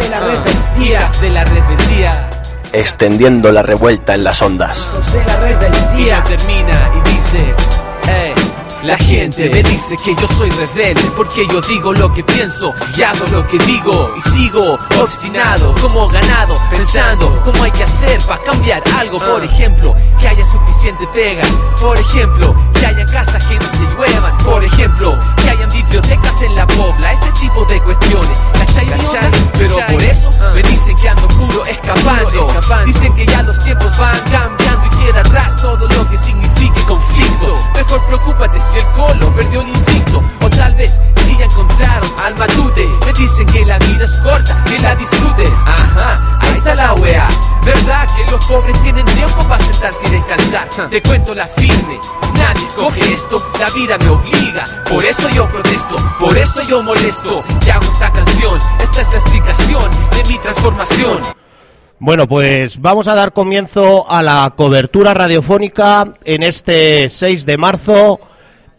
de la rebeldía, de la rebeldía extendiendo la revuelta en las ondas. de la rebeldía termina y dice, hey. La gente me dice que yo soy rebelde porque yo digo lo que pienso y hago lo que digo y sigo obstinado como ganado pensando cómo hay que hacer para cambiar algo, por ejemplo, que haya suficiente pega, por ejemplo, que haya casas que no se lluevan, por ejemplo, que hayan bibliotecas en la pobla, ese tipo de cuestiones. ¿Cachai? Pero por eso me dicen que ando puro escapando. Dicen que ya los tiempos van cambiando y queda atrás todo lo que signifique conflicto. Mejor preocúpate si el colo perdió el invicto o tal vez si ya encontraron al matute. Me dicen que la vida es corta, que la disfrute. Ajá, ahí está la wea. ¿Verdad que los pobres tienen tiempo para sentarse y descansar? Te cuento la firme. Nadie escoge esto, la vida me obliga. Por eso yo protesto, por eso yo molesto. Y hago esta canción, esta es la explicación de mi transformación. Bueno, pues vamos a dar comienzo a la cobertura radiofónica en este 6 de marzo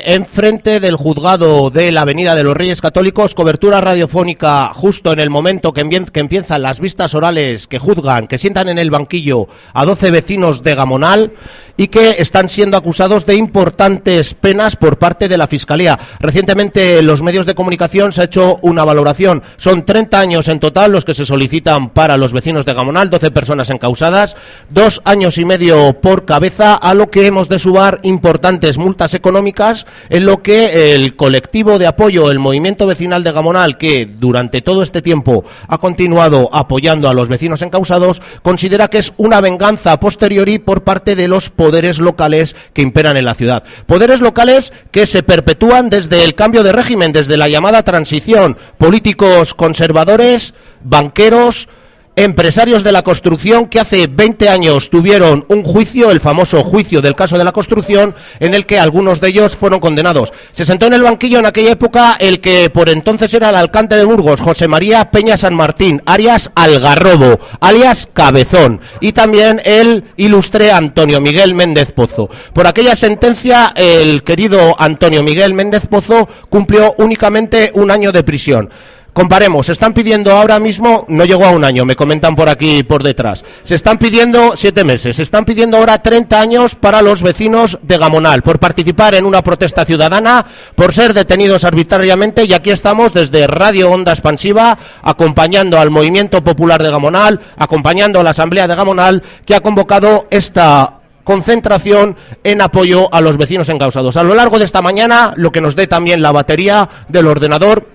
enfrente del juzgado de la Avenida de los Reyes Católicos, cobertura radiofónica justo en el momento que, empiezan las vistas orales que juzgan, que sientan en el banquillo a 12 vecinos de Gamonal y que están siendo acusados de importantes penas por parte de la Fiscalía. Recientemente en los medios de comunicación se ha hecho una valoración. Son 30 años en total los que se solicitan para los vecinos de Gamonal, 12 personas encausadas, dos años y medio por cabeza, a lo que hemos de subar importantes multas económicas en lo que el colectivo de apoyo, el movimiento vecinal de Gamonal, que durante todo este tiempo ha continuado apoyando a los vecinos encausados, considera que es una venganza posteriori por parte de los poderes locales que imperan en la ciudad. Poderes locales que se perpetúan desde el cambio de régimen, desde la llamada transición, políticos conservadores, banqueros, empresarios de la construcción que hace 20 años tuvieron un juicio, el famoso juicio del caso de la construcción, en el que algunos de ellos fueron condenados. Se sentó en el banquillo en aquella época el que por entonces era el alcalde de Burgos, José María Peña San Martín, alias Algarrobo, alias Cabezón, y también el ilustre Antonio Miguel Méndez Pozo. Por aquella sentencia, el querido Antonio Miguel Méndez Pozo cumplió únicamente un año de prisión. Comparemos, se están pidiendo ahora mismo, no llegó a un año, me comentan por aquí por detrás, se están pidiendo siete meses, se están pidiendo ahora 30 años para los vecinos de Gamonal por participar en una protesta ciudadana, por ser detenidos arbitrariamente y aquí estamos desde Radio Onda Expansiva acompañando al Movimiento Popular de Gamonal, acompañando a la Asamblea de Gamonal que ha convocado esta concentración en apoyo a los vecinos encausados. A lo largo de esta mañana, lo que nos dé también la batería del ordenador,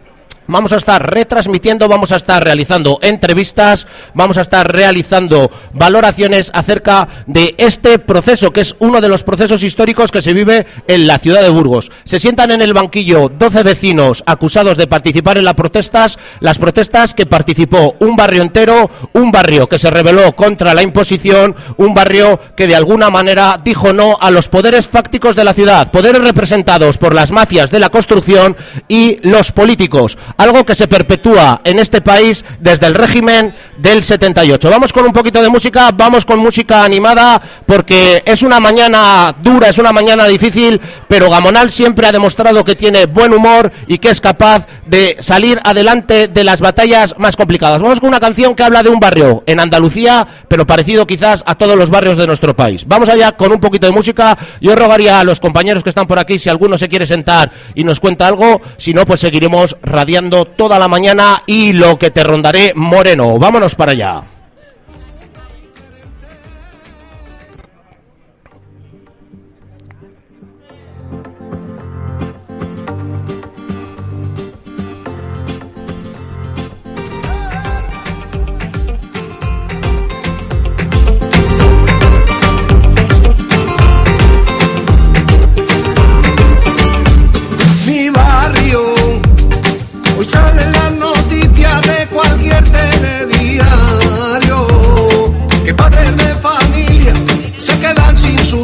Vamos a estar retransmitiendo, vamos a estar realizando entrevistas, vamos a estar realizando valoraciones acerca de este proceso, que es uno de los procesos históricos que se vive en la ciudad de Burgos. Se sientan en el banquillo 12 vecinos acusados de participar en las protestas, las protestas que participó un barrio entero, un barrio que se rebeló contra la imposición, un barrio que de alguna manera dijo no a los poderes fácticos de la ciudad, poderes representados por las mafias de la construcción y los políticos algo que se perpetúa en este país desde el régimen del 78. Vamos con un poquito de música, vamos con música animada, porque es una mañana dura, es una mañana difícil, pero Gamonal siempre ha demostrado que tiene buen humor y que es capaz de salir adelante de las batallas más complicadas. Vamos con una canción que habla de un barrio en Andalucía, pero parecido quizás a todos los barrios de nuestro país. Vamos allá con un poquito de música. Yo rogaría a los compañeros que están por aquí, si alguno se quiere sentar y nos cuenta algo, si no, pues seguiremos radiando toda la mañana y lo que te rondaré moreno. Vámonos para allá.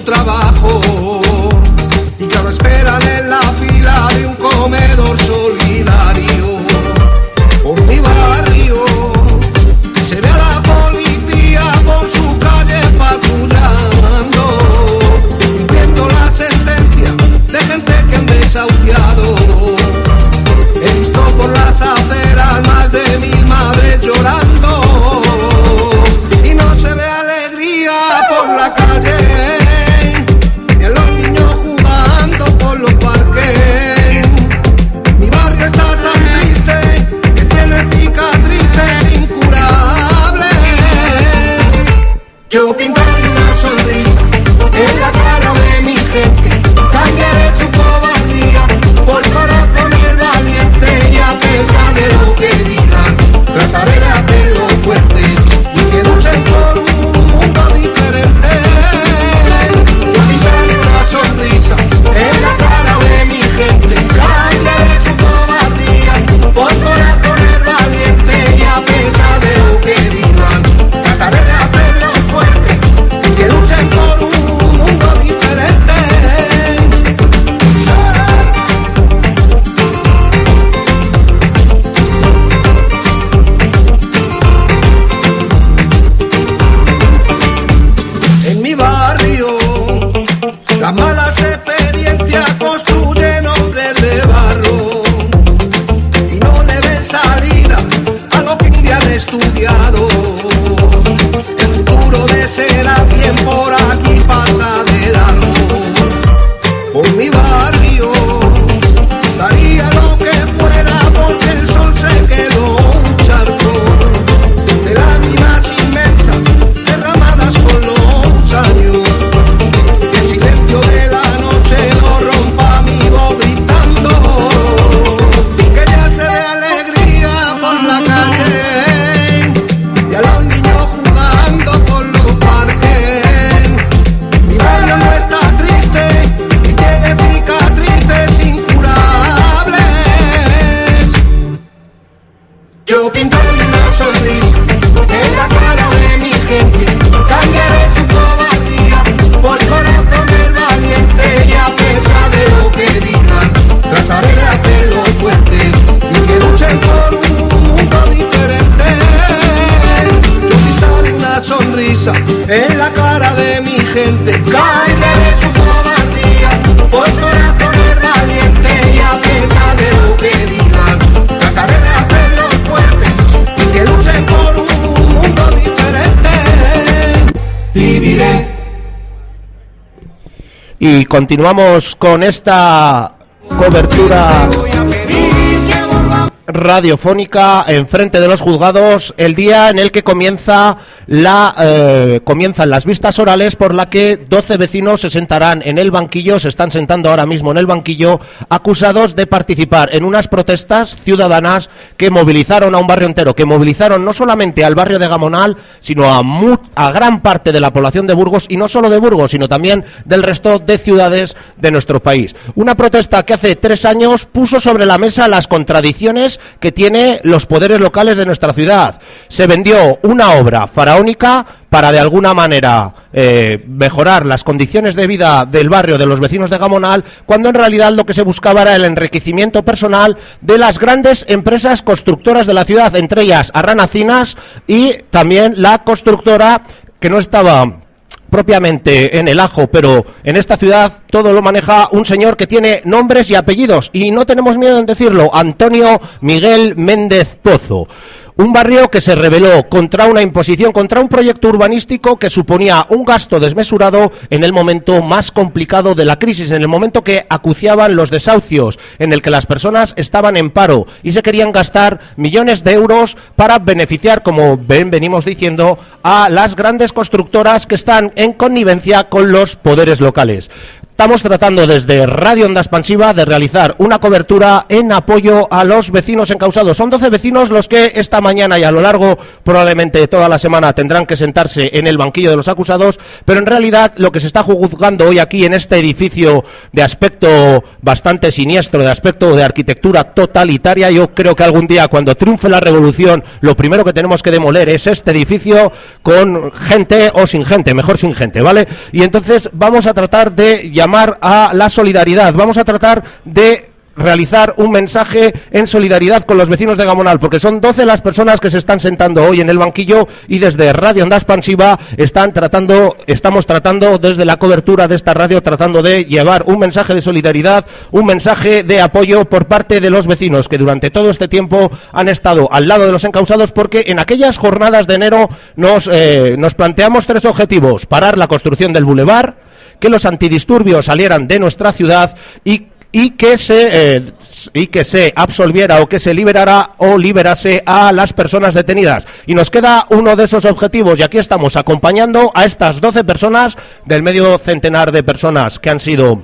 trabajo. será continuamos con esta cobertura radiofónica en frente de los juzgados el día en el que comienza la eh, comienzan las vistas orales por la que 12 vecinos se sentarán en el banquillo, se están sentando ahora mismo en el banquillo acusados de participar en unas protestas ciudadanas que movilizaron a un barrio entero, que movilizaron no solamente al barrio de Gamonal, sino a, mu- a gran parte de la población de Burgos y no solo de Burgos, sino también del resto de ciudades de nuestro país. Una protesta que hace tres años puso sobre la mesa las contradicciones que tiene los poderes locales de nuestra ciudad. Se vendió una obra faraónica para de alguna manera eh, mejorar las condiciones de vida del barrio de los vecinos de Gamonal, cuando en realidad lo que se buscaba era el enriquecimiento personal de las grandes empresas constructoras de la ciudad, entre ellas Arranacinas y también la constructora que no estaba propiamente en el ajo, pero en esta ciudad todo lo maneja un señor que tiene nombres y apellidos, y no tenemos miedo en decirlo, Antonio Miguel Méndez Pozo. Un barrio que se rebeló contra una imposición, contra un proyecto urbanístico que suponía un gasto desmesurado en el momento más complicado de la crisis, en el momento que acuciaban los desahucios, en el que las personas estaban en paro y se querían gastar millones de euros para beneficiar, como ven, venimos diciendo, a las grandes constructoras que están en connivencia con los poderes locales. Estamos tratando desde Radio Onda Expansiva de realizar una cobertura en apoyo a los vecinos encausados. Son 12 vecinos los que esta mañana y a lo largo probablemente toda la semana tendrán que sentarse en el banquillo de los acusados, pero en realidad lo que se está juzgando hoy aquí en este edificio de aspecto bastante siniestro, de aspecto de arquitectura totalitaria, yo creo que algún día cuando triunfe la revolución, lo primero que tenemos que demoler es este edificio con gente o sin gente, mejor sin gente, ¿vale? Y entonces vamos a tratar de llamar a la solidaridad, vamos a tratar de realizar un mensaje en solidaridad con los vecinos de Gamonal, porque son 12 las personas que se están sentando hoy en el banquillo y desde Radio Onda Expansiva están tratando, estamos tratando desde la cobertura de esta radio, tratando de llevar un mensaje de solidaridad, un mensaje de apoyo por parte de los vecinos que durante todo este tiempo han estado al lado de los encausados, porque en aquellas jornadas de enero nos, eh, nos planteamos tres objetivos, parar la construcción del bulevar, que los antidisturbios salieran de nuestra ciudad y y que se eh, y que se absolviera o que se liberara o liberase a las personas detenidas. Y nos queda uno de esos objetivos y aquí estamos acompañando a estas 12 personas del medio centenar de personas que han sido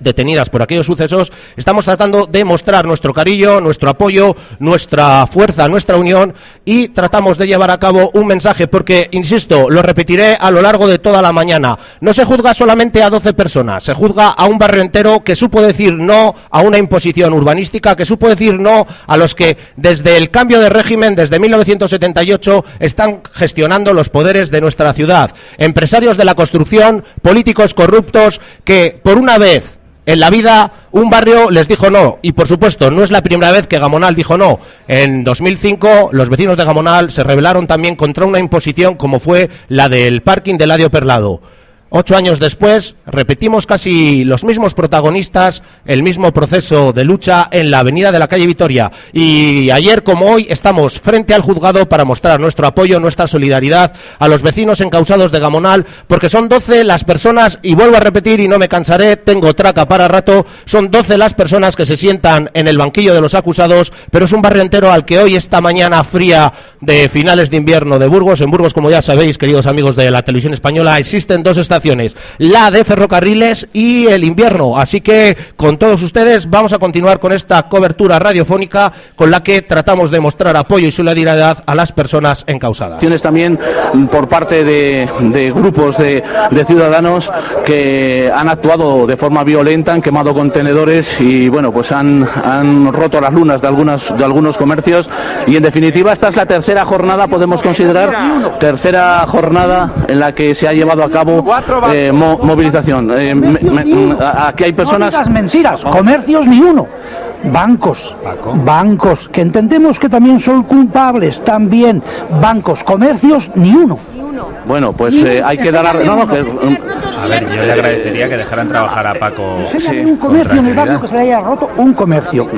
detenidas por aquellos sucesos, estamos tratando de mostrar nuestro cariño, nuestro apoyo, nuestra fuerza, nuestra unión y tratamos de llevar a cabo un mensaje porque, insisto, lo repetiré a lo largo de toda la mañana, no se juzga solamente a 12 personas, se juzga a un barrio entero que supo decir no a una imposición urbanística, que supo decir no a los que desde el cambio de régimen, desde 1978, están gestionando los poderes de nuestra ciudad. Empresarios de la construcción, políticos corruptos que, por una vez, en la vida un barrio les dijo no y por supuesto no es la primera vez que Gamonal dijo no. En 2005 los vecinos de Gamonal se rebelaron también contra una imposición como fue la del parking del Ladio Perlado. Ocho años después, repetimos casi los mismos protagonistas, el mismo proceso de lucha en la avenida de la calle Vitoria. Y ayer, como hoy, estamos frente al juzgado para mostrar nuestro apoyo, nuestra solidaridad a los vecinos encausados de Gamonal, porque son doce las personas, y vuelvo a repetir y no me cansaré, tengo traca para rato, son doce las personas que se sientan en el banquillo de los acusados, pero es un barrio entero al que hoy, esta mañana fría de finales de invierno de Burgos, en Burgos, como ya sabéis, queridos amigos de la televisión española, existen dos estaciones la de ferrocarriles y el invierno. Así que con todos ustedes vamos a continuar con esta cobertura radiofónica con la que tratamos de mostrar apoyo y solidaridad a las personas encausadas. También por parte de, grupos de, ciudadanos que han actuado de forma violenta, han quemado contenedores y bueno, pues han, han roto las lunas de, algunas, de algunos comercios y en definitiva esta es la tercera jornada, podemos considerar, tercera jornada en la que se ha llevado a cabo eh, movilización. Eh, aquí hay personas. mentiras, comercios ni uno. Bancos, bancos, que entendemos que también son culpables, también bancos, comercios ni uno. Bueno, pues eh, hay que dar a... No, no, que... A ver, yo le agradecería que dejaran trabajar a Paco. un comercio en el barrio que se le haya roto un comercio.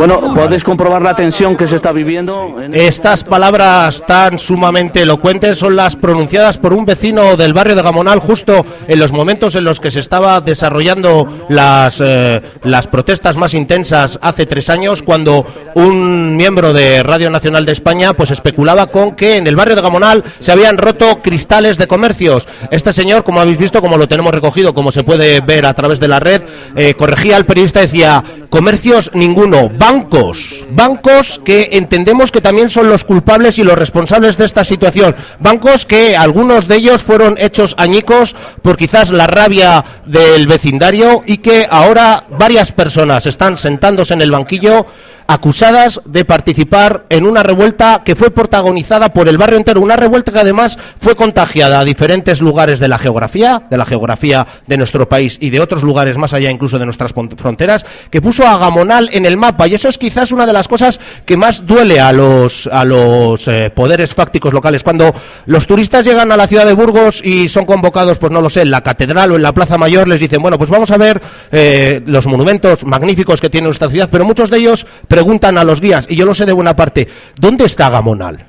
Bueno, podéis comprobar la tensión que se está viviendo. Estas palabras tan sumamente elocuentes son las pronunciadas por un vecino del barrio de Gamonal justo en los momentos en los que se estaba desarrollando las, eh, las protestas más intensas hace tres años, cuando un miembro de Radio Nacional de España pues especulaba con que en el barrio de Gamonal se habían roto cristales de comercios. Este señor, como habéis visto, como lo tenemos recogido, como se puede ver a través de la red, eh, corregía al periodista, decía, comercios ninguno, bancos, bancos que entendemos que también son los culpables y los responsables de esta situación, bancos que algunos de ellos fueron hechos añicos por quizás la rabia del vecindario y que ahora varias personas están sentándose en el banquillo acusadas de participar en una revuelta que fue protagonizada por el barrio entero, una revuelta que además fue contagiada a diferentes lugares de la geografía, de la geografía de nuestro país y de otros lugares más allá incluso de nuestras fronteras, que puso a Gamonal en el mapa. Y eso es quizás una de las cosas que más duele a los a los eh, poderes fácticos locales. Cuando los turistas llegan a la ciudad de Burgos y son convocados, pues no lo sé, en la catedral o en la Plaza Mayor les dicen, bueno, pues vamos a ver eh, los monumentos magníficos que tiene nuestra ciudad, pero muchos de ellos preguntan a los guías, y yo lo sé de buena parte, ¿dónde está Gamonal?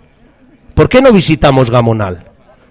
¿Por qué no visitamos Gamonal?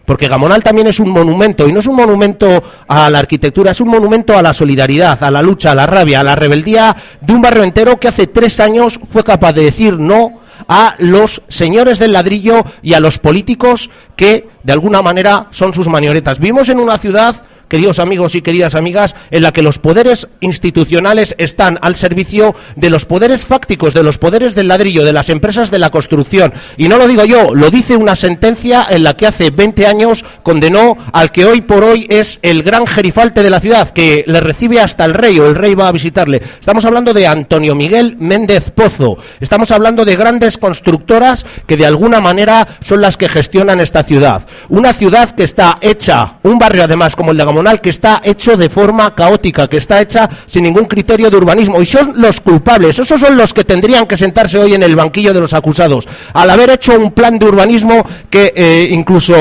Porque Gamonal también es un monumento, y no es un monumento a la arquitectura, es un monumento a la solidaridad, a la lucha, a la rabia, a la rebeldía de un barrio entero que hace tres años fue capaz de decir no a los señores del ladrillo y a los políticos que, de alguna manera, son sus manioretas. Vimos en una ciudad queridos amigos y queridas amigas, en la que los poderes institucionales están al servicio de los poderes fácticos, de los poderes del ladrillo, de las empresas de la construcción. Y no lo digo yo, lo dice una sentencia en la que hace 20 años condenó al que hoy por hoy es el gran gerifalte de la ciudad, que le recibe hasta el rey o el rey va a visitarle. Estamos hablando de Antonio Miguel Méndez Pozo. Estamos hablando de grandes constructoras que de alguna manera son las que gestionan esta ciudad. Una ciudad que está hecha, un barrio además como el de que está hecho de forma caótica, que está hecha sin ningún criterio de urbanismo. Y son los culpables, esos son los que tendrían que sentarse hoy en el banquillo de los acusados, al haber hecho un plan de urbanismo que eh, incluso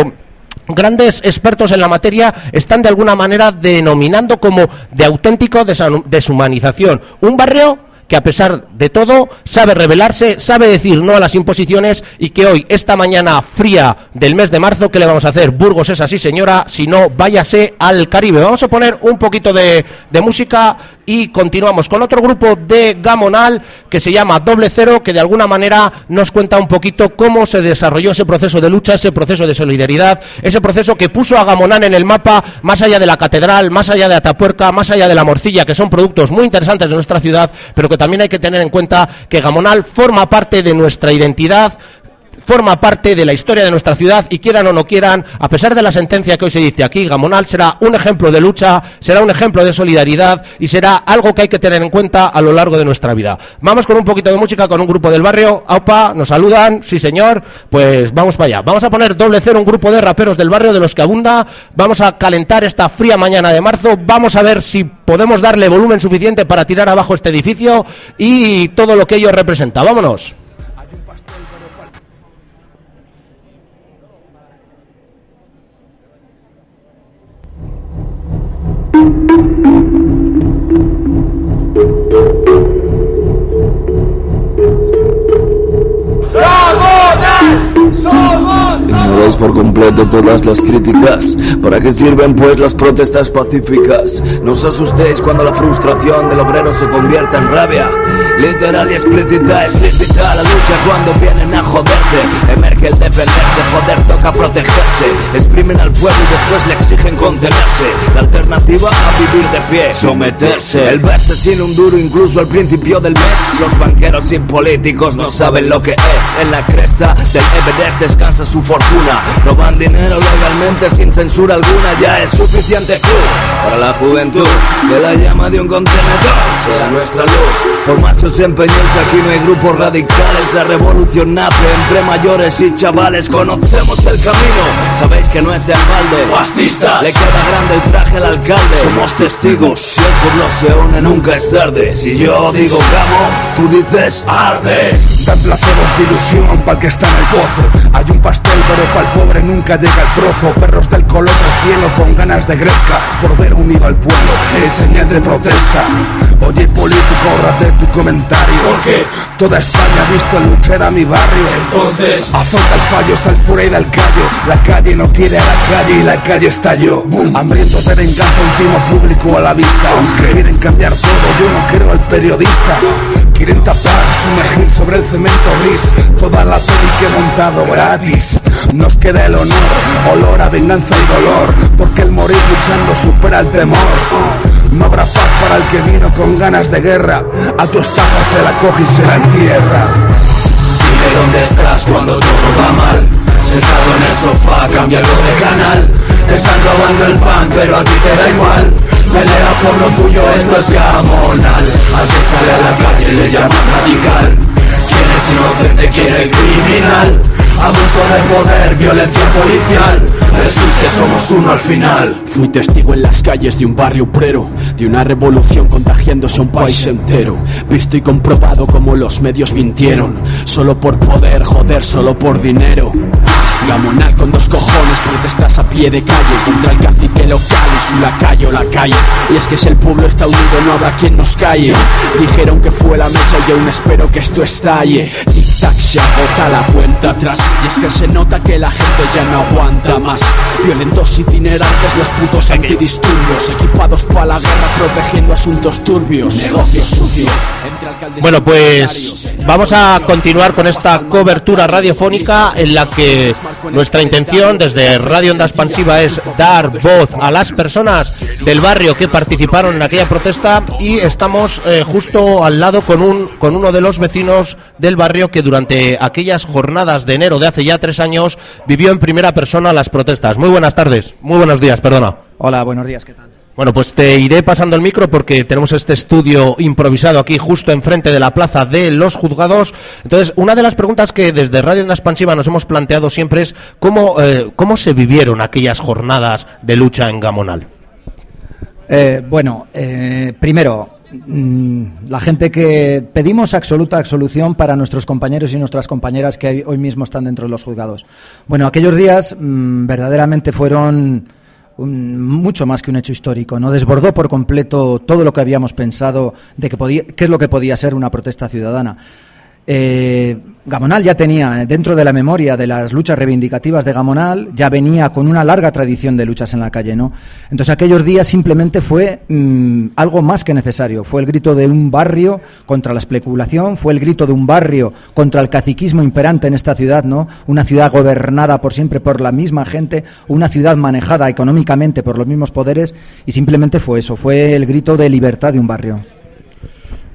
grandes expertos en la materia están de alguna manera denominando como de auténtico deshumanización. Un barrio que a pesar de todo sabe rebelarse, sabe decir no a las imposiciones y que hoy, esta mañana fría del mes de marzo, ¿qué le vamos a hacer? Burgos es así, señora, si no, váyase al Caribe. Vamos a poner un poquito de, de música y continuamos con otro grupo de Gamonal que se llama Doble Cero, que de alguna manera nos cuenta un poquito cómo se desarrolló ese proceso de lucha, ese proceso de solidaridad, ese proceso que puso a Gamonal en el mapa más allá de la catedral, más allá de Atapuerca, más allá de la morcilla, que son productos muy interesantes de nuestra ciudad, pero que también hay que tener en cuenta que Gamonal forma parte de nuestra identidad, forma parte de la historia de nuestra ciudad y quieran o no quieran, a pesar de la sentencia que hoy se dice aquí, Gamonal será un ejemplo de lucha, será un ejemplo de solidaridad y será algo que hay que tener en cuenta a lo largo de nuestra vida. Vamos con un poquito de música con un grupo del barrio. Aupa, nos saludan, sí señor, pues vamos para allá. Vamos a poner doble cero un grupo de raperos del barrio de los que abunda, vamos a calentar esta fría mañana de marzo, vamos a ver si podemos darle volumen suficiente para tirar abajo este edificio y todo lo que ello representa. Vámonos. Somos Por completo todas las críticas. ¿Para qué sirven pues las protestas pacíficas? No os asustéis cuando la frustración del obrero se convierta en rabia. Literal y explícita, explícita la lucha cuando vienen a joderte. Emerge el defenderse, joder, toca protegerse. Exprimen al pueblo y después le exigen contenerse. La alternativa a vivir de pie, someterse. El verse sin un duro incluso al principio del mes. Los banqueros y políticos no saben lo que es. En la cresta del Everest descansa su fortuna. Roban dinero legalmente sin censura alguna. Ya es suficiente club para la juventud. Que la llama de un contenedor sea nuestra luz. Por más que os empeñéis, aquí no hay grupos radicales. La revolución nace entre mayores y chavales. Conocemos el camino, sabéis que no es en balde. Fascista, le queda grande el traje al alcalde. Somos testigos, si el pueblo se une, nunca es tarde. Si yo digo gamo, tú dices arde. Dan placebos de ilusión para que está en el pozo. Hay un pastel, pero para el pobre nunca llega el trozo. Perros del color del cielo con ganas de gresca por ver unido al pueblo. Es señal de protesta. Oye, político, ahorrate tu comentario. Porque toda España ha visto luchar a mi barrio. Entonces, azota el fallo, sal fuera y da el callo. La calle no quiere a la calle y la calle estalló. Hambrientos de venganza, último público a la vista. Quieren cambiar todo, yo no quiero al periodista. Quieren tapar, sumergir sobre el cemento gris Toda la peli que he montado gratis Nos queda el honor, olor a venganza y dolor Porque el morir luchando supera el temor Oh, No habrá paz para el que vino con ganas de guerra A tu estafa se la coge y se la entierra Dime dónde estás cuando todo va mal. Sentado en el sofá, cámbialo de canal. Te están robando el pan, pero a ti te da igual. Pelea por lo tuyo, esto es gamonal. Al que sale a la calle le llaman radical. ¿Quién es inocente, quién es criminal? Abuso de poder, violencia policial. Versus que somos uno al final. Fui testigo en las calles de un barrio obrero, de una revolución contagiándose a un país entero. Visto y comprobado como los medios mintieron, solo por poder, joder, solo por dinero. Gamonal con dos cojones, protestas a pie de calle contra el cacique local y su lacayo la calle. Y es que si el pueblo está unido no habrá quien nos calle. Dijeron que fue la mecha y aún espero que esto estalle. Tic tac se agota la cuenta atrás. Y es que se nota que la gente ya no aguanta más. Violentos itinerantes, los putos antidisturbios. Equipados para la guerra, protegiendo asuntos turbios. Negocios sucios. Bueno, pues vamos a continuar con esta cobertura radiofónica en la que nuestra intención desde Radio Onda Expansiva es dar voz a las personas del barrio que participaron en aquella protesta y estamos eh, justo al lado con, un, con uno de los vecinos del barrio que durante aquellas jornadas de enero de hace ya tres años vivió en primera persona las protestas. Muy buenas tardes, muy buenos días, perdona. Hola, buenos días, ¿qué tal? Bueno, pues te iré pasando el micro porque tenemos este estudio improvisado aquí justo enfrente de la plaza de los juzgados. Entonces, una de las preguntas que desde Radio Onda Expansiva nos hemos planteado siempre es cómo, eh, cómo se vivieron aquellas jornadas de lucha en Gamonal. Eh, bueno, eh, primero, mm, la gente que pedimos absoluta absolución para nuestros compañeros y nuestras compañeras que hoy mismo están dentro de los juzgados. Bueno, aquellos días mm, verdaderamente fueron un- mucho más que un hecho histórico, ¿no? Desbordó por completo todo lo que habíamos pensado de que podía, qué es lo que podía ser una protesta ciudadana. Eh, Gamonal ya tenía, eh, dentro de la memoria de las luchas reivindicativas de Gamonal, ya venía con una larga tradición de luchas en la calle, ¿no? Entonces aquellos días simplemente fue mm, algo más que necesario. Fue el grito de un barrio contra la especulación, fue el grito de un barrio contra el caciquismo imperante en esta ciudad, ¿no? Una ciudad gobernada por siempre por la misma gente, una ciudad manejada económicamente por los mismos poderes, y simplemente fue eso, fue el grito de libertad de un barrio.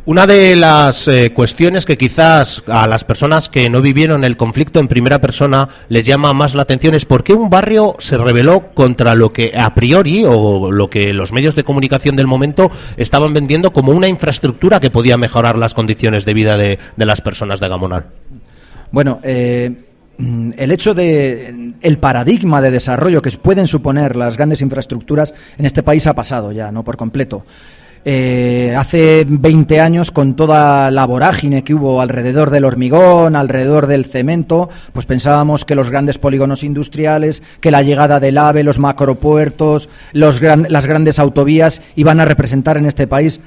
Una de las eh, cuestiones que quizás a las personas que no vivieron el conflicto en primera persona les llama más la atención es por qué un barrio se rebeló contra lo que a priori o lo que los medios de comunicación del momento estaban vendiendo como una infraestructura que podía mejorar las condiciones de vida de, las personas de Gamonal. Bueno, eh, el hecho de el paradigma de desarrollo que pueden suponer las grandes infraestructuras en este país ha pasado ya, no por completo. Eh, hace 20 años, con toda la vorágine que hubo alrededor del hormigón, alrededor del cemento, pues pensábamos que los grandes polígonos industriales, que la llegada del AVE, los macropuertos, los las grandes autovías iban a representar en este país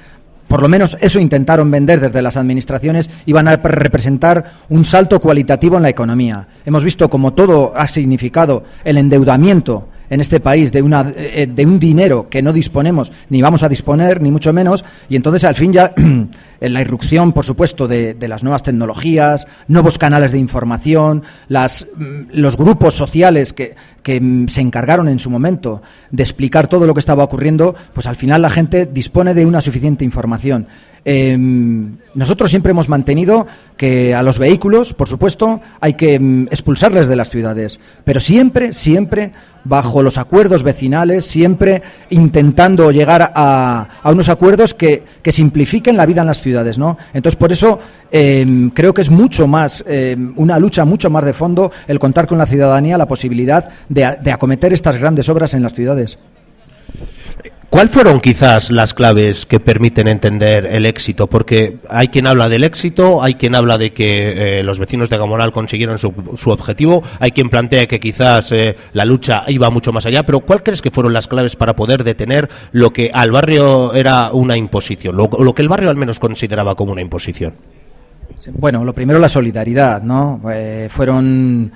por lo menos eso intentaron vender desde las administraciones, iban a representar un salto cualitativo en la economía. Hemos visto como todo ha significado el endeudamiento en este país de, una, eh, de un dinero que no disponemos, ni vamos a disponer, ni mucho menos, y entonces al fin ya la irrupción, por supuesto, de, las nuevas tecnologías, nuevos canales de información, las, mm, los grupos sociales que, se encargaron en su momento de explicar todo lo que estaba ocurriendo, pues al final la gente dispone de una suficiente información. Em, nosotros siempre hemos mantenido que a los vehículos, por supuesto, hay que em, expulsarles de las ciudades, pero siempre, siempre bajo los acuerdos vecinales, siempre intentando llegar a, unos acuerdos que, simplifiquen la vida en las ciudades, ¿no? Entonces, por eso em, creo que es mucho más, una lucha mucho más de fondo el contar con la ciudadanía la posibilidad de, de acometer estas grandes obras en las ciudades. ¿Cuál fueron quizás las claves que permiten entender el éxito? Porque hay quien habla del éxito, hay quien habla de que eh, los vecinos de Gamonal consiguieron su, objetivo, hay quien plantea que quizás eh, la lucha iba mucho más allá, pero ¿cuál crees que fueron las claves para poder detener lo que al barrio era una imposición, lo, que el barrio al menos consideraba como una imposición? Bueno, lo primero la solidaridad, ¿no? Eh, fueron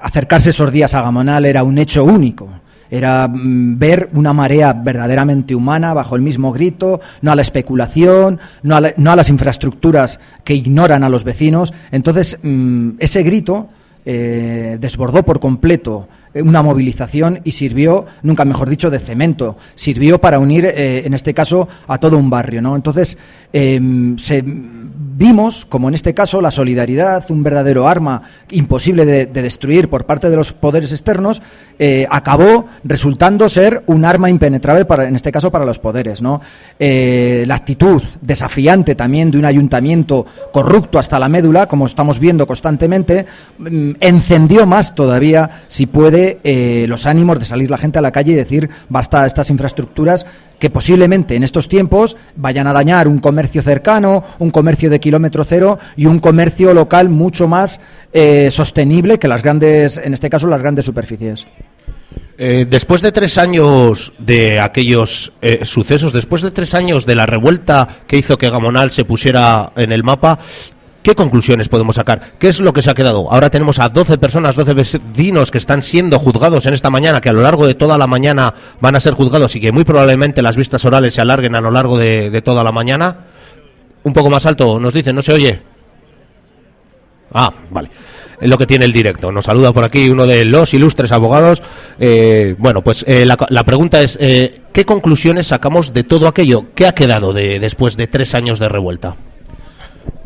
acercarse esos días a Gamonal era un hecho único era mm, ver una marea verdaderamente humana bajo el mismo grito, no a la especulación, no a, las infraestructuras que ignoran a los vecinos. Entonces, mm, ese grito eh, desbordó por completo eh, una movilización y sirvió, nunca mejor dicho, de cemento. Sirvió para unir, eh, en este caso, a todo un barrio. ¿no? Entonces, em, se vimos, como en este caso, la solidaridad, un verdadero arma imposible de, destruir por parte de los poderes externos, eh, acabó resultando ser un arma impenetrable, para, en este caso, para los poderes. ¿no? Eh, la actitud desafiante también de un ayuntamiento corrupto hasta la médula, como estamos viendo constantemente, mm, encendió más todavía, si puede, eh, los ánimos de salir la gente a la calle y decir basta a estas infraestructuras que posiblemente en estos tiempos vayan a dañar un comercio cercano, un comercio de kilómetro cero y un comercio local mucho más eh, sostenible que las grandes, en este caso, las grandes superficies. Eh, después de tres años de aquellos eh, sucesos, después de tres años de la revuelta que hizo que Gamonal se pusiera en el mapa, ¿Qué conclusiones podemos sacar? ¿Qué es lo que se ha quedado? Ahora tenemos a 12 personas, 12 vecinos que están siendo juzgados en esta mañana, que a lo largo de toda la mañana van a ser juzgados y que muy probablemente las vistas orales se alarguen a lo largo de, toda la mañana. Un poco más alto, nos dicen, ¿no se oye? Ah, vale. Es lo que tiene el directo. Nos saluda por aquí uno de los ilustres abogados. Eh, bueno, pues eh, la, pregunta es, eh, ¿qué conclusiones sacamos de todo aquello? ¿Qué ha quedado de, después de tres años de revuelta?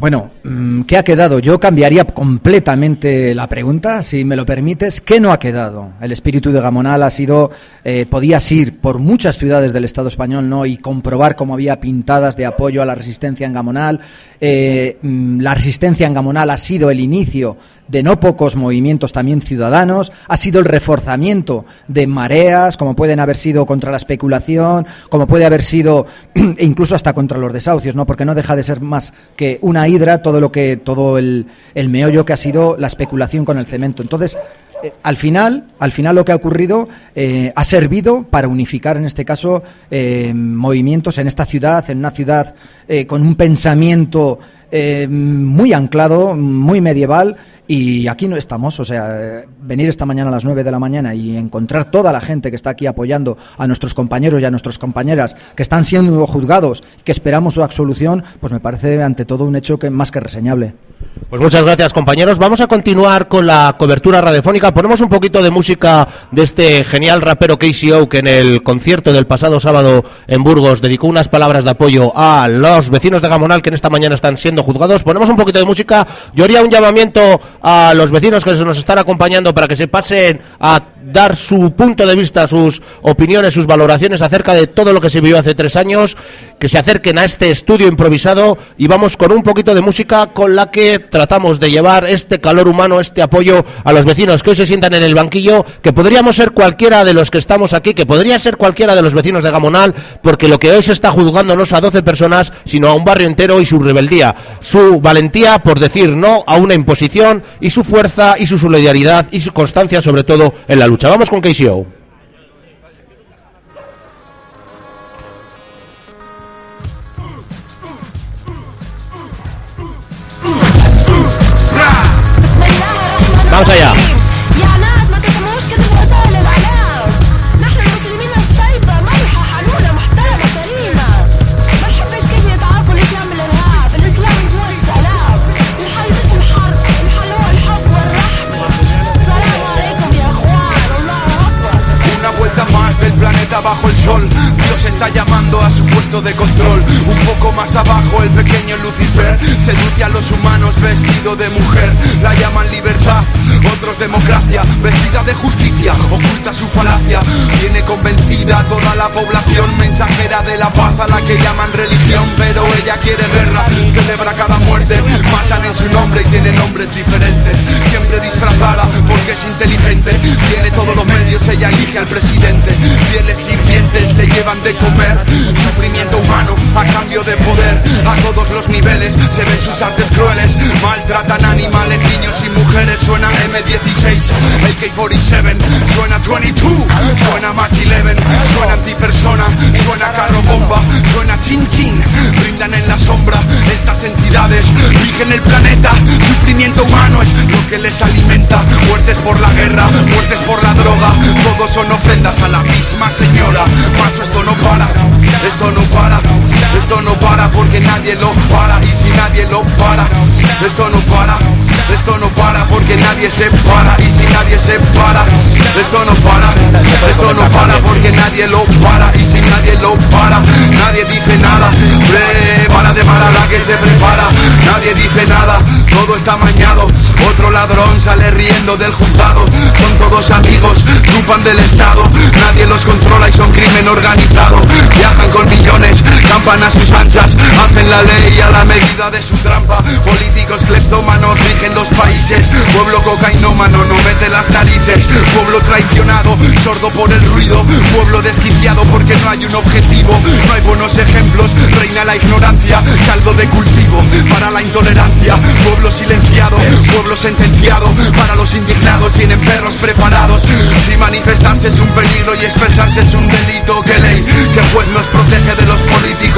Bueno, mm, ¿qué ha quedado? Yo cambiaría completamente la pregunta, si me lo permites. ¿Qué no ha quedado? El espíritu de Gamonal ha sido, eh, podías ir por muchas ciudades del Estado español, ¿no? Y comprobar cómo había pintadas de apoyo a la resistencia en Gamonal. Eh, mm, la resistencia en Gamonal ha sido el inicio de no pocos movimientos también ciudadanos, ha sido el reforzamiento de mareas, como pueden haber sido contra la especulación, como puede haber sido incluso hasta contra los desahucios, ¿no? Porque no deja de ser más que una hidra todo lo que todo el, el meollo que ha sido la especulación con el cemento. Entonces, eh, al final, al final lo que ha ocurrido eh, ha servido para unificar, en este caso, eh, movimientos en esta ciudad, en una ciudad con un pensamiento muy anclado, muy medieval y aquí no estamos, o sea, venir esta mañana a las 9 de la mañana y encontrar toda la gente que está aquí apoyando a nuestros compañeros y a nuestras compañeras que están siendo juzgados, que esperamos su absolución, pues me parece ante todo un hecho que más que reseñable. Pues muchas gracias compañeros. Vamos a continuar con la cobertura radiofónica. Ponemos un poquito de música de este genial rapero KCO que en el concierto del pasado sábado en Burgos dedicó unas palabras de apoyo a los vecinos de Gamonal que en esta mañana están siendo juzgados. Ponemos un poquito de música. Yo haría un llamamiento a los vecinos que nos están acompañando para que se pasen a dar su punto de vista, sus opiniones, sus valoraciones acerca de todo lo que se vivió hace tres años, que se acerquen a este estudio improvisado y vamos con un poquito de música con la que tratamos de llevar este calor humano, este apoyo a los vecinos que hoy se sientan en el banquillo, que podríamos ser cualquiera de los que estamos aquí, que podría ser cualquiera de los vecinos de Gamonal, porque lo que hoy se está juzgando no es a 12 personas, sino a un barrio entero y su rebeldía, su valentía por decir no a una imposición y su fuerza y su solidaridad y su constancia sobre todo en la lucha. Vamos con KCO. Vamos allá. El sol. Dios está llamando a su puesto de control. Un poco más abajo, el pequeño Lucifer seduce a los humanos vestido de mujer. La llaman libertad, otros democracia. Vestida de justicia, oculta su falacia. Tiene convencida toda la población, mensajera de la paz a la que llaman religión. Pero ella quiere guerra, celebra cada muerte. Matan en su nombre y tiene nombres diferentes. Siempre disfrazada porque es inteligente. Tiene todos los medios, ella elige al presidente. Fieles sirvientes le llevan de comer. Sufrimiento humano a cambio de poder. A todos los niveles se ven sus artes crueles. Maltratan animales, niños y mujeres. Suena M16, AK-47, suena 22, suena Mach 11, suena antipersona, suena carro bomba, suena chin chin. Brindan en la sombra estas entidades. Rigen el planeta. Sufrimiento humano es lo que les alimenta. Muertes por la guerra, muertes por la droga. Todos son ofrendas a la misma señora. Macho, esto no para, esto no para, esto no para porque nadie lo para. Y si nadie lo para, esto no para, esto no para porque nadie se para. Y si nadie se para, esto no para, esto no para porque nadie lo para. Y si nadie lo para, nadie dice nada. Prepara de para la que se prepara, nadie dice nada. Todo está mañado. Otro ladrón sale riendo del juzgado. Son todos amigos, chupan del Estado. Nadie los controla y son crimen organizado. Viajan con millones, a sus anchas. Hacen la ley a la medida de su trampa. Políticos cleptómanos rigen los países. Pueblo cocainómano no mete las narices. Pueblo traicionado, sordo por el ruido. Pueblo desquiciado porque no hay un objetivo. No hay buenos ejemplos, reina la ignorancia. Caldo de cultivo para la intolerancia. Pueblo silenciado, pueblo sentenciado. Para los indignados tienen perros preparados. Si manifestarse es un peligro y expresarse es un delito, ¿qué ley? Que juez nos protege de los políticos?